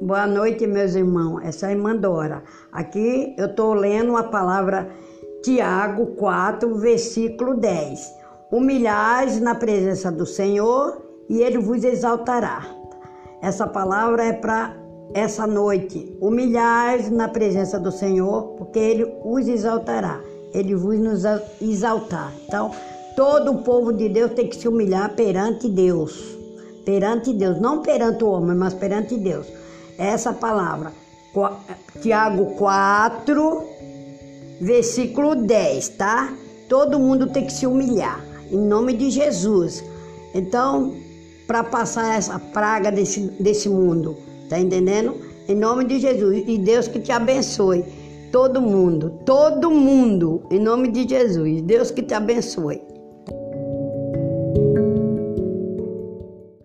Boa noite, meus irmãos. Essa é a irmã Dora. Aqui eu estou lendo a palavra Tiago 4, versículo 10. Humilhais na presença do Senhor e ele vos exaltará. Essa palavra é para essa noite. Humilhais na presença do Senhor, porque ele os exaltará. Ele vos nos exaltar. Então, todo o povo de Deus tem que se humilhar perante Deus. Perante Deus, não perante o homem, mas perante Deus. Essa palavra, Tiago 4, versículo 10, tá? Todo mundo tem que se humilhar, em nome de Jesus. Então, para passar essa praga desse, desse mundo, tá entendendo? Em nome de Jesus. E Deus que te abençoe. Todo mundo, todo mundo, em nome de Jesus. Deus que te abençoe.